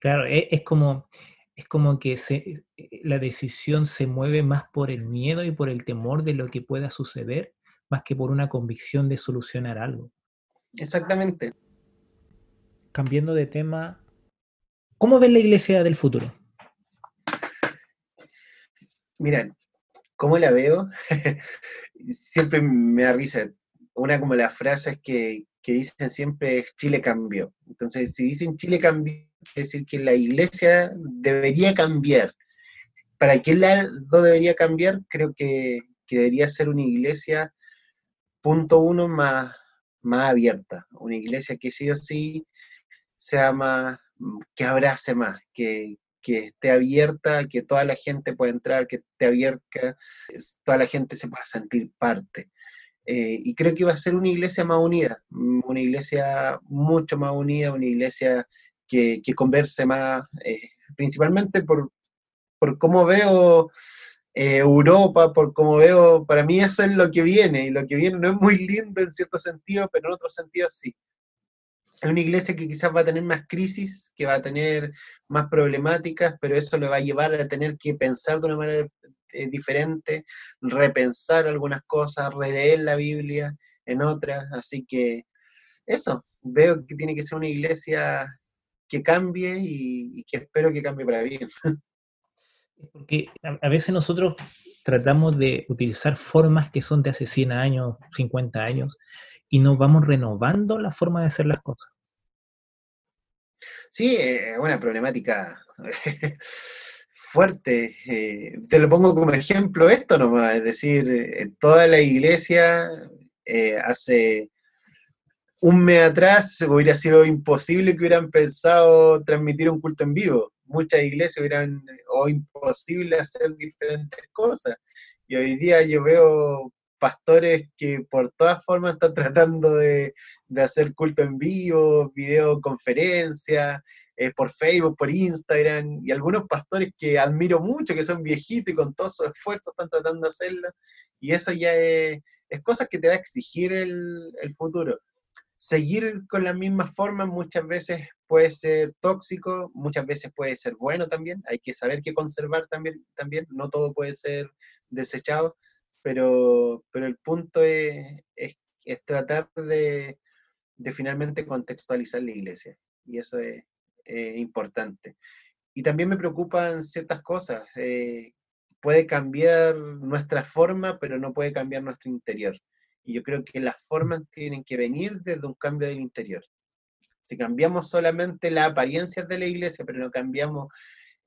Claro, e, es, como, es como que se, eh, la decisión se mueve más por el miedo y por el temor de lo que pueda suceder, más que por una convicción de solucionar algo. Exactamente. Cambiando de tema, ¿cómo ves la iglesia del futuro? Miren, ¿cómo la veo? <laughs> Siempre me da risa. Una como las frases que, que dicen siempre Chile cambió. Entonces, si dicen Chile cambió, es decir que la iglesia debería cambiar. ¿Para qué lado debería cambiar? Creo que, debería ser una iglesia, punto uno, más, más abierta. Una iglesia que sí o sí sea más, que abrace más, que, que esté abierta, que toda la gente pueda entrar, que esté abierta, toda la gente se pueda sentir parte. Eh, y creo que va a ser una iglesia más unida, mm, una iglesia mucho más unida, una iglesia que, converse más, eh, principalmente por, por cómo veo eh, Europa, por cómo veo, para mí eso es lo que viene, y lo que viene no es muy lindo en cierto sentido, pero en otro sentido sí. Es una iglesia que quizás va a tener más crisis, que va a tener más problemáticas, pero eso le va a llevar a tener que pensar de una manera eh, diferente, repensar algunas cosas, releer la Biblia en otras. Así que eso, veo que tiene que ser una iglesia que cambie y, que espero que cambie para bien. <laughs> Porque a, veces nosotros tratamos de utilizar formas que son de hace 100 años, 50 años, y nos vamos renovando la forma de hacer las cosas. Sí, es eh, una problemática <laughs> fuerte. Eh, te lo pongo como ejemplo esto nomás, es decir, eh, toda la iglesia eh, hace un mes atrás hubiera sido imposible que hubieran pensado transmitir un culto en vivo. Muchas iglesias hubieran, o imposible hacer diferentes cosas. Y hoy día yo veo pastores que por todas formas están <laughs> tratando de, de hacer culto en vivo, videoconferencias, eh, por Facebook, por Instagram, y algunos pastores que admiro mucho, que son viejitos y con todo su esfuerzo están tratando de hacerlo, y eso ya es, cosas que te va a exigir el, futuro. Seguir con la misma forma muchas veces puede ser tóxico, muchas veces puede ser bueno también, hay que saber qué conservar también, también. no todo puede ser desechado, pero, pero el punto es, es, tratar de, de finalmente contextualizar la iglesia, y eso es, eh, importante. Y también me preocupan ciertas cosas. Eh, puede cambiar nuestra forma, pero no puede cambiar nuestro interior. Y yo creo que las formas tienen que venir desde un cambio del interior. Si cambiamos solamente las apariencias de la iglesia, pero no cambiamos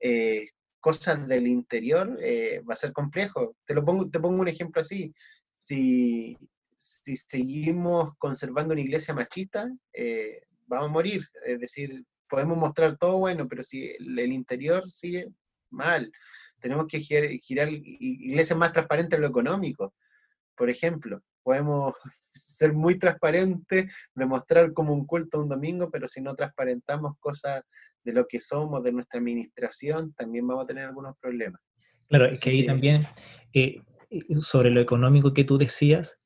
eh, cosas del interior, eh, va a ser complejo. Te, lo pongo, te pongo un ejemplo así. Si, si seguimos conservando una iglesia machista, eh, vamos a morir. Es decir, podemos mostrar todo bueno, pero si el, interior sigue mal, tenemos que girar, iglesias más transparentes en lo económico, por ejemplo. Podemos <laughs> ser muy transparentes, demostrar como un culto un domingo, pero si no transparentamos cosas de lo que somos, de nuestra administración, también vamos a tener algunos problemas. Claro, es que ahí también, eh, eh, sobre lo económico que tú decías,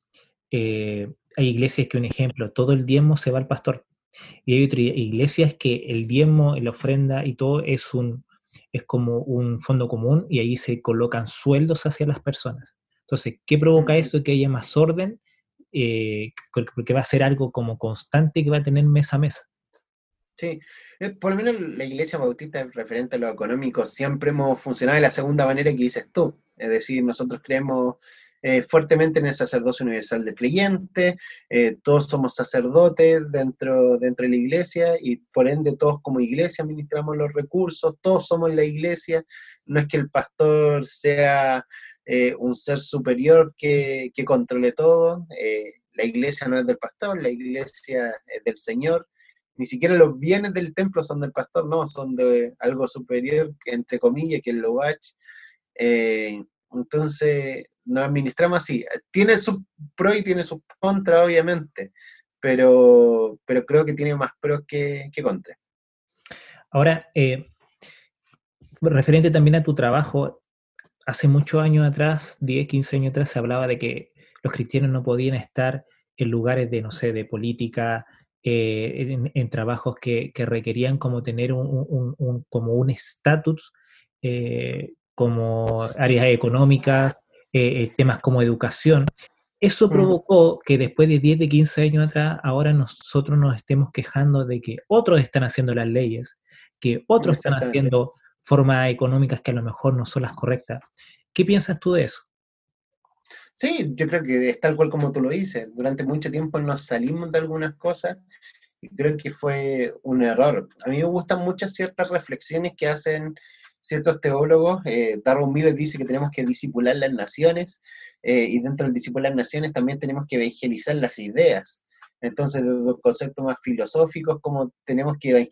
eh, hay iglesias que, un ejemplo, todo el diezmo se va al pastor. Y hay otras iglesias que el diezmo, la ofrenda y todo es, un, es como un fondo común y ahí se colocan sueldos hacia las personas. Entonces, ¿qué provoca esto? Que haya más orden, eh, porque va a ser algo como constante que va a tener mes a mes. Sí, eh, por lo menos la iglesia bautista, referente a lo económico, siempre hemos funcionado de la segunda manera que dices tú. Es decir, nosotros creemos eh, fuertemente en el sacerdocio universal de creyente, eh, todos somos sacerdotes dentro, dentro de la iglesia y por ende todos como iglesia administramos los recursos, todos somos la iglesia, no es que el pastor sea eh, un ser superior que, controle todo, la iglesia no es del pastor, la iglesia es del Señor, ni siquiera los bienes del templo son del pastor, no, son de algo superior, entre comillas, que es lo Eh, entonces, nos administramos así. Tiene su pro y tiene sus contra, obviamente, pero, pero creo que tiene más pros que, que contra. Ahora, eh, referente también a tu trabajo, hace muchos años atrás, 10, 15 años atrás, se hablaba de que los cristianos no podían estar en lugares de, no sé, de política, eh, en, trabajos que, requerían como tener un, como un estatus eh, como áreas económicas, eh, eh, temas como educación. Eso mm. provocó que después de 10, de 15 años atrás, ahora nosotros nos estemos quejando de que otros están haciendo las leyes, que otros están haciendo formas económicas que a lo mejor no son las correctas. ¿Qué piensas tú de eso? Sí, yo creo que es tal cual como tú lo dices. Durante mucho tiempo nos salimos de algunas cosas y creo que fue un error. A mí me gustan muchas ciertas reflexiones que hacen ciertos teólogos, eh, Darwin Miller dice que tenemos que disipular las naciones eh, y dentro del disipular las naciones también tenemos que evangelizar las ideas. Entonces, los conceptos más filosóficos, como tenemos que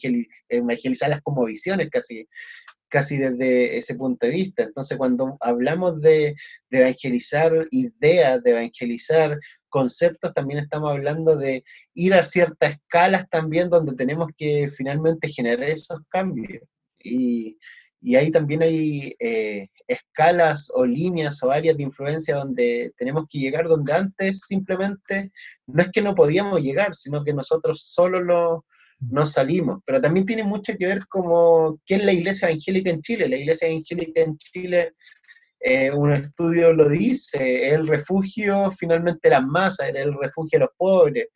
evangelizarlas como visiones, casi, casi desde ese punto de vista. Entonces, cuando hablamos de, de, evangelizar ideas, de evangelizar conceptos, también estamos hablando de ir a ciertas escalas también donde tenemos que finalmente generar esos cambios. Y, y ahí también hay eh, escalas o líneas o áreas de influencia donde tenemos que llegar, donde antes simplemente no es que no podíamos llegar, sino que nosotros solo lo, no salimos. Pero también tiene mucho que ver como qué es la iglesia evangélica en Chile. La iglesia evangélica en Chile, eh, un estudio lo dice, el refugio finalmente las masas, era el refugio de los pobres.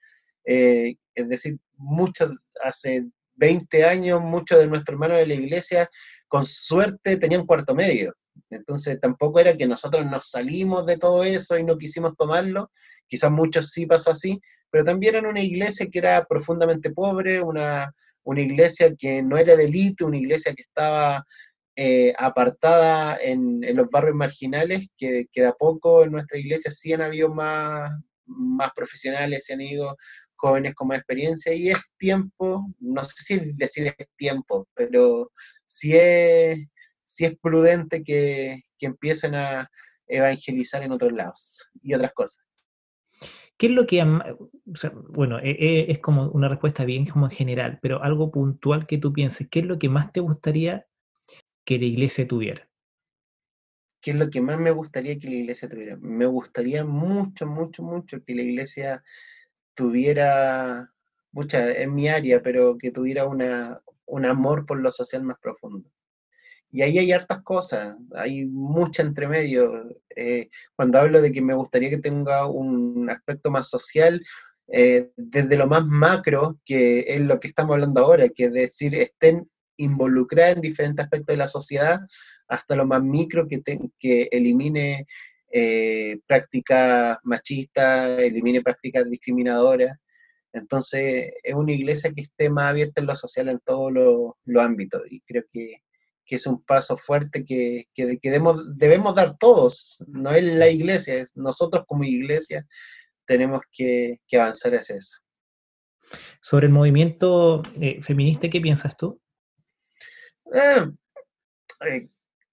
Eh, es decir, muchos, hace 20 años, muchos de nuestros hermanos de la iglesia con suerte tenían cuarto medio. Entonces tampoco era que nosotros nos salimos de todo eso y no quisimos tomarlo, quizás muchos sí pasó así, pero también era una iglesia que era profundamente pobre, una, una iglesia que no era de élite, una iglesia que estaba eh, apartada en, en, los barrios marginales, que, que, de a poco en nuestra iglesia sí han habido más, más profesionales, se han ido jóvenes con más experiencia y es tiempo, no sé si decir es tiempo, pero sí es, es prudente que, empiecen a evangelizar en otros lados y otras cosas. ¿Qué es lo que, bueno, e, e, es como una respuesta bien como general, pero algo puntual que tú pienses, ¿qué es lo que más te gustaría que la iglesia tuviera? ¿Qué es lo que más me gustaría que la iglesia tuviera? Me gustaría mucho, mucho, mucho que la iglesia tuviera, mucha, en mi área, pero que tuviera una, un amor por lo social más profundo. Y ahí hay hartas cosas, hay mucho entre medio. Eh, cuando hablo de que me gustaría que tenga un aspecto más social, eh, desde lo más macro, que es lo que estamos hablando ahora, que es decir, estén involucradas en diferentes aspectos de la sociedad, hasta lo más micro que, que elimine eh, prácticas machistas, elimine prácticas discriminadoras. Entonces, es una iglesia que esté más abierta en lo social en todos los ámbitos y creo que, es un paso fuerte que, debemos, debemos, dar todos, no es la iglesia, es nosotros como iglesia tenemos que, avanzar hacia eso. Sobre el movimiento eh, feminista, ¿qué piensas tú? Eh, eh,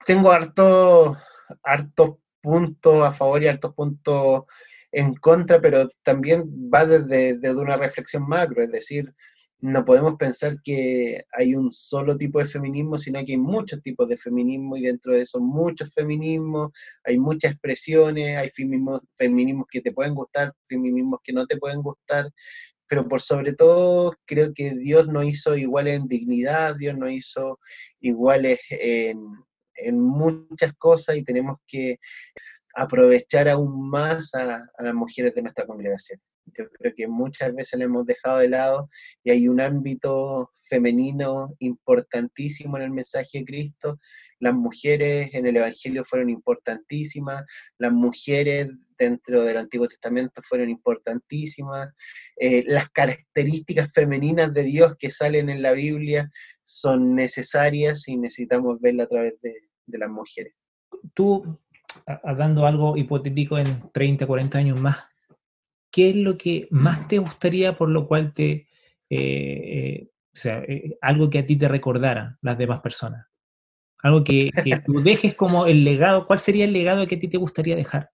tengo harto, hartos puntos a favor y hartos puntos en contra, pero también va desde, desde, una reflexión macro, es decir, no podemos pensar que hay un solo tipo de feminismo, sino que hay muchos tipos de feminismo y dentro de eso muchos feminismos, hay muchas expresiones, hay feminismos, feminismos que te pueden gustar, feminismos que no te pueden gustar, pero por sobre todo creo que Dios no hizo iguales en dignidad, Dios no hizo iguales en, en muchas cosas y tenemos que aprovechar aún más a, las mujeres de nuestra congregación. Yo creo que muchas veces le hemos dejado de lado y hay un ámbito femenino importantísimo en el mensaje de Cristo. Las mujeres en el Evangelio fueron importantísimas, las mujeres dentro del Antiguo Testamento fueron importantísimas, eh, las características femeninas de Dios que salen en la Biblia son necesarias y necesitamos verla a través de, de las mujeres. Tú dando algo hipotético en 30, 40 años más, ¿qué es lo que más te gustaría por lo cual te, eh, eh, o sea, eh, algo que a ti te recordara las demás personas? Algo que, tú dejes como el legado, ¿cuál sería el legado que a ti te gustaría dejar?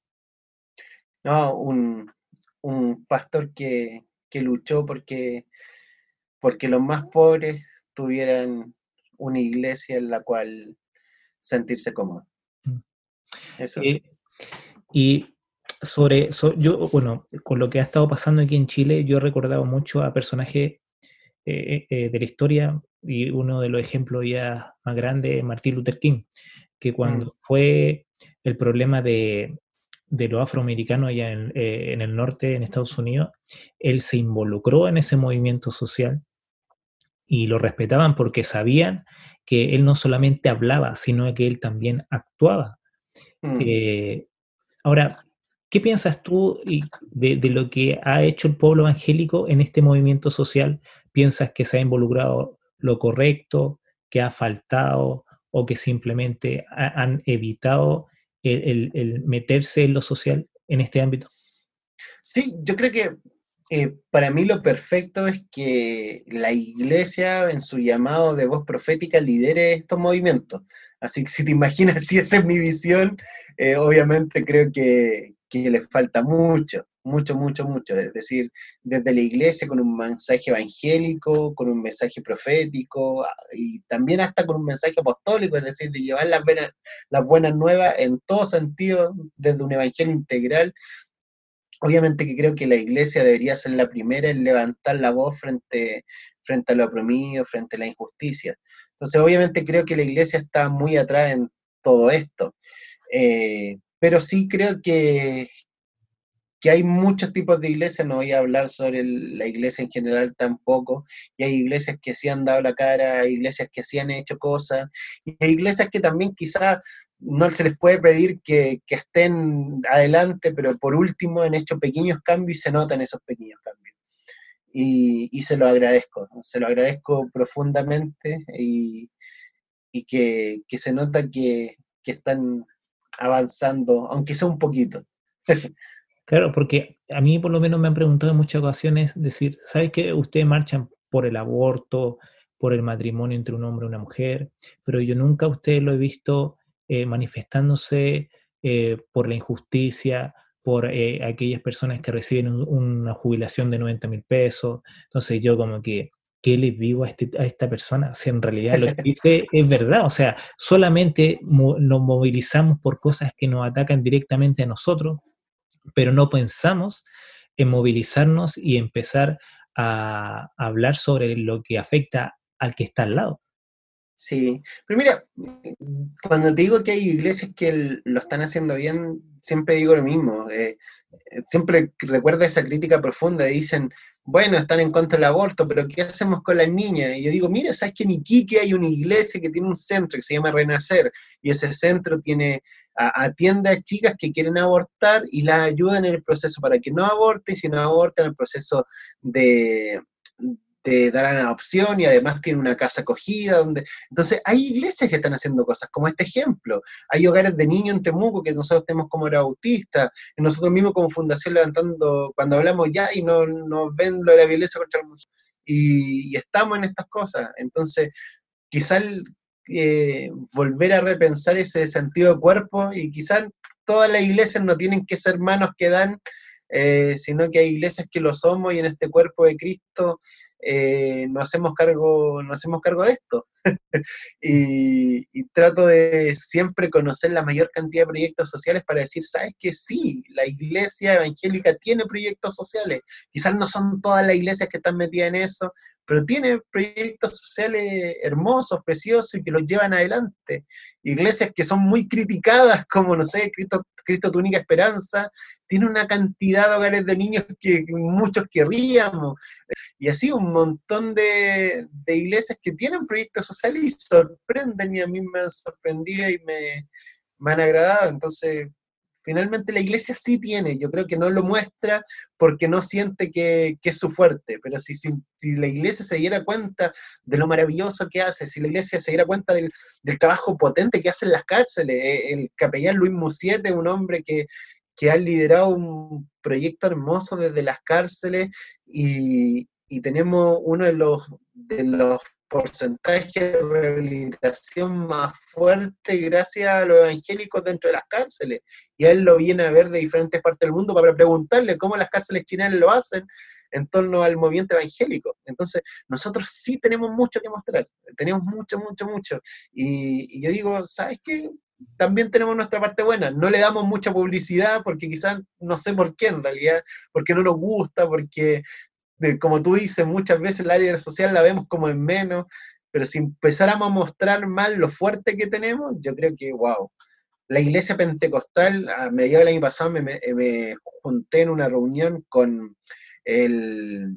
No, un, pastor que, luchó porque, porque los más pobres tuvieran una iglesia en la cual sentirse cómodo. Eh, y sobre, yo, bueno, con lo que ha estado pasando aquí en Chile, yo he recordado mucho a personajes eh, eh, de la historia y uno de los ejemplos ya más grandes es Martin Luther King, que cuando mm. fue el problema de, de los afroamericanos allá en, en, el norte, en Estados Unidos, él se involucró en ese movimiento social y lo respetaban porque sabían que él no solamente hablaba, sino que él también actuaba. Mm. Eh, ahora, ¿qué piensas tú de, lo que ha hecho el pueblo evangélico en este movimiento social? ¿Piensas que se ha involucrado lo correcto, que ha faltado o que simplemente han evitado el, meterse en lo social en este ámbito? Sí, yo creo que eh, para mí lo perfecto es que la iglesia en su llamado de voz profética lidere estos movimientos. Así que si te imaginas <laughs> si esa es mi visión, eh, obviamente creo que, que le falta mucho, mucho, mucho, mucho. Es decir, desde la iglesia con un mensaje evangélico, con un mensaje profético y también hasta con un mensaje apostólico, es decir, de llevar las, buenas, las buenas nuevas en todo sentido, desde un evangelio integral. Obviamente que creo que la iglesia debería ser la primera en levantar la voz frente, frente a lo oprimido, frente a la injusticia. Entonces, obviamente creo que la iglesia está muy atrás en todo esto. Eh, pero sí creo que, que hay muchos tipos de iglesias, no voy a hablar sobre la iglesia en general tampoco, y hay iglesias que sí han dado la cara, hay iglesias que sí han hecho cosas, y hay iglesias que también quizás no se les puede pedir que, que, estén adelante, pero por último han hecho pequeños cambios y se notan esos pequeños cambios y, se lo agradezco, se lo agradezco profundamente y, que, se nota que, están avanzando, aunque sea un poquito. <laughs> Claro, porque a mí por lo menos me han preguntado en muchas ocasiones, decir, ¿sabes que ustedes marchan por el aborto, por el matrimonio entre un hombre y una mujer? Pero yo nunca a ustedes lo he visto eh, manifestándose eh, por la injusticia, por eh, aquellas personas que reciben una jubilación de 90 mil pesos. Entonces yo como que, ¿qué les digo a, este, a esta persona? Si en realidad lo que <laughs> dice es verdad, o sea, solamente nos movilizamos por cosas que nos atacan directamente a nosotros, pero no pensamos en movilizarnos y empezar a hablar sobre lo que afecta al que está al lado. Sí, pero mira, cuando te digo que hay iglesias que lo están haciendo bien, siempre digo lo mismo. Eh, siempre recuerda esa crítica profunda. Dicen, bueno, están en contra del aborto, pero ¿qué hacemos con las niñas? Y yo digo, mira, ¿sabes que en Iquique hay una iglesia que tiene un centro que se llama Renacer? Y ese centro tiene atiende a chicas que quieren abortar y las ayuda en el proceso para que no aborten, y si no el proceso de, te darán adopción y además tiene una casa acogida. Donde... Entonces, hay iglesias que están haciendo cosas, como este ejemplo. Hay hogares de niños en Temuco que nosotros tenemos como autistas, y nosotros mismos como fundación levantando, cuando hablamos ya y no nos ven lo de la violencia contra la mujer. Y, estamos en estas cosas. Entonces, quizás eh, volver a repensar ese sentido de cuerpo y quizás todas las iglesias no tienen que ser manos que dan, eh, sino que hay iglesias que lo somos y en este cuerpo de Cristo eh, no hacemos cargo, no hacemos cargo de esto. <laughs> y, trato de siempre conocer la mayor cantidad de proyectos sociales para decir, sabes que sí, la iglesia evangélica tiene proyectos sociales. Quizás no son todas las iglesias que están metidas en eso, pero tiene proyectos sociales hermosos, preciosos y que los llevan adelante. Iglesias que son muy criticadas, <laughs> como, no sé, Cristo, Cristo tu única esperanza, tiene una cantidad de hogares de niños que muchos querríamos. Y así un montón de, iglesias que tienen proyectos sociales y sorprenden y a mí me han sorprendido y me, me han agradado. Entonces, finalmente la iglesia sí tiene, yo creo que no lo muestra porque no siente que, es su fuerte, pero si, si, la iglesia se diera cuenta de lo maravilloso que hace, si la iglesia se diera cuenta del, trabajo potente que hace en las cárceles, eh, el capellán Luis Musiete, un hombre que, que ha liderado un proyecto hermoso desde las cárceles y, y tenemos uno de los, de los porcentaje de rehabilitación más fuerte gracias a los evangélicos dentro de las cárceles. Y él lo viene a ver de diferentes partes del mundo para preguntarle cómo las cárceles chilenas lo hacen en torno al movimiento evangélico. Entonces, nosotros sí tenemos mucho que mostrar, tenemos mucho, mucho, mucho. Y, y yo digo, ¿sabes qué? También tenemos nuestra parte buena, no le damos mucha publicidad porque quizás no sé por qué en realidad, porque no nos gusta, porque como tú dices, muchas veces el área social la vemos como en menos, pero si empezáramos a mostrar más lo fuerte que tenemos, yo creo que, wow. La iglesia pentecostal, a mediados del año pasado, me, junté en una reunión con el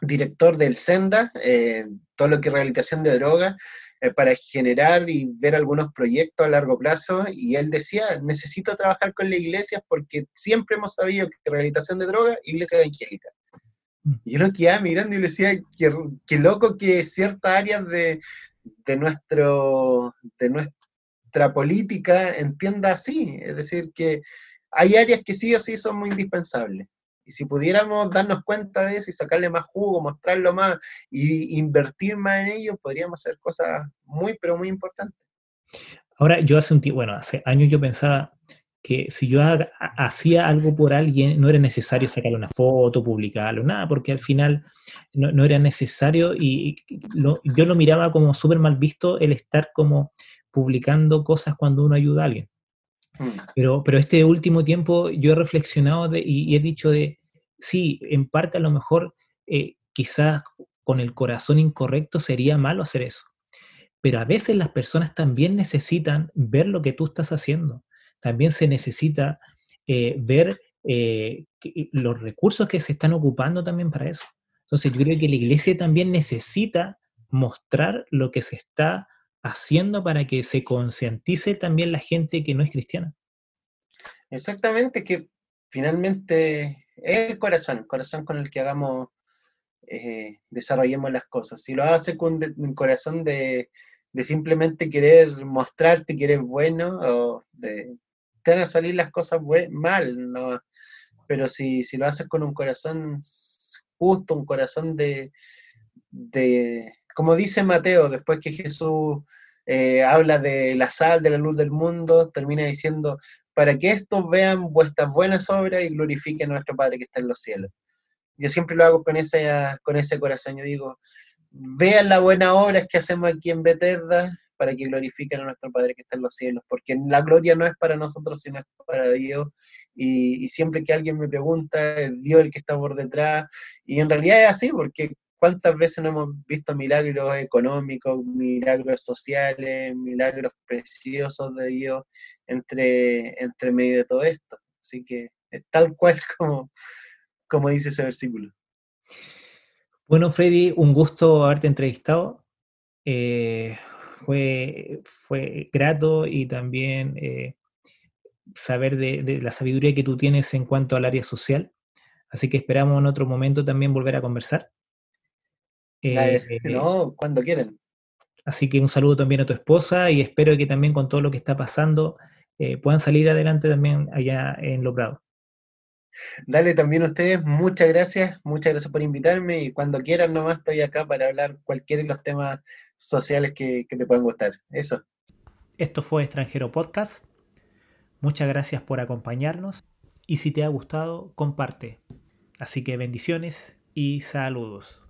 director del Senda, eh, todo lo que es rehabilitación de drogas, eh, para generar y ver algunos proyectos a largo plazo, y él decía, necesito trabajar con la iglesia porque siempre hemos sabido que rehabilitación de drogas, iglesia evangélica. Y yo lo quedaba mirando y le decía, qué, loco que ciertas áreas de, nuestro, de nuestra política entienda así. Es decir, que hay áreas que sí o sí son muy indispensables. Y si pudiéramos darnos cuenta de eso y sacarle más jugo, mostrarlo más y invertir más en ello, podríamos hacer cosas muy, pero muy importantes. Ahora, yo hace un tiempo, bueno, hace años yo pensaba, que si yo hacía algo por alguien, no era necesario sacarle una foto, publicarlo, nada, porque al final no, era necesario y yo lo miraba como súper mal visto el estar como publicando cosas cuando uno ayuda a alguien. Mm. Pero, pero este último tiempo yo he reflexionado y, he dicho de, sí, en parte a lo mejor eh, quizás con el corazón incorrecto sería malo hacer eso. Pero a veces las personas también necesitan ver lo que tú estás haciendo también se necesita eh, ver eh, los recursos que se están ocupando también para eso. Entonces yo creo que la iglesia también necesita mostrar lo que se está haciendo para que se concientice también la gente que no es cristiana. Exactamente, que finalmente es el corazón, el corazón con el que hagamos, eh, desarrollemos las cosas. Si lo hace con un corazón de, de, simplemente querer mostrarte que eres bueno o de van a salir las cosas mal, ¿no? pero si, si lo haces con un corazón justo, un corazón de, de como dice Mateo, después que Jesús eh, habla de la sal, de la luz del mundo, termina diciendo, para que estos vean vuestras buenas obras y glorifiquen a nuestro Padre que está en los cielos. Yo siempre lo hago con ese, con ese corazón, yo digo, vean las buenas obras que hacemos aquí en Bethesda, para que glorifiquen a nuestro Padre que está en los cielos, porque la gloria no es para nosotros, sino es para Dios. Y, siempre que alguien me pregunta, es Dios el que está por detrás. Y en realidad es así, porque ¿Cuántas veces no hemos visto milagros económicos, milagros sociales, milagros preciosos de Dios entre, medio de todo esto? Así que es tal cual <laughs> como, como dice ese versículo. Bueno, Freddy, un gusto haberte entrevistado. Eh, fue, fue grato y también eh, saber de, la sabiduría que tú tienes en cuanto al área social. Así que esperamos en otro momento también volver a conversar. Eh, no, cuando quieran. Así que un saludo también a tu esposa y espero que también con todo lo que está pasando puedan salir adelante también allá en Loprado. Dale también a ustedes, muchas gracias, muchas gracias por invitarme y cuando quieran nomás estoy acá para hablar cualquiera de los temas sociales que, que te puedan gustar. Eso. Esto fue Extranjero Podcast. Muchas gracias por acompañarnos y si te ha gustado, comparte. Así que bendiciones y saludos.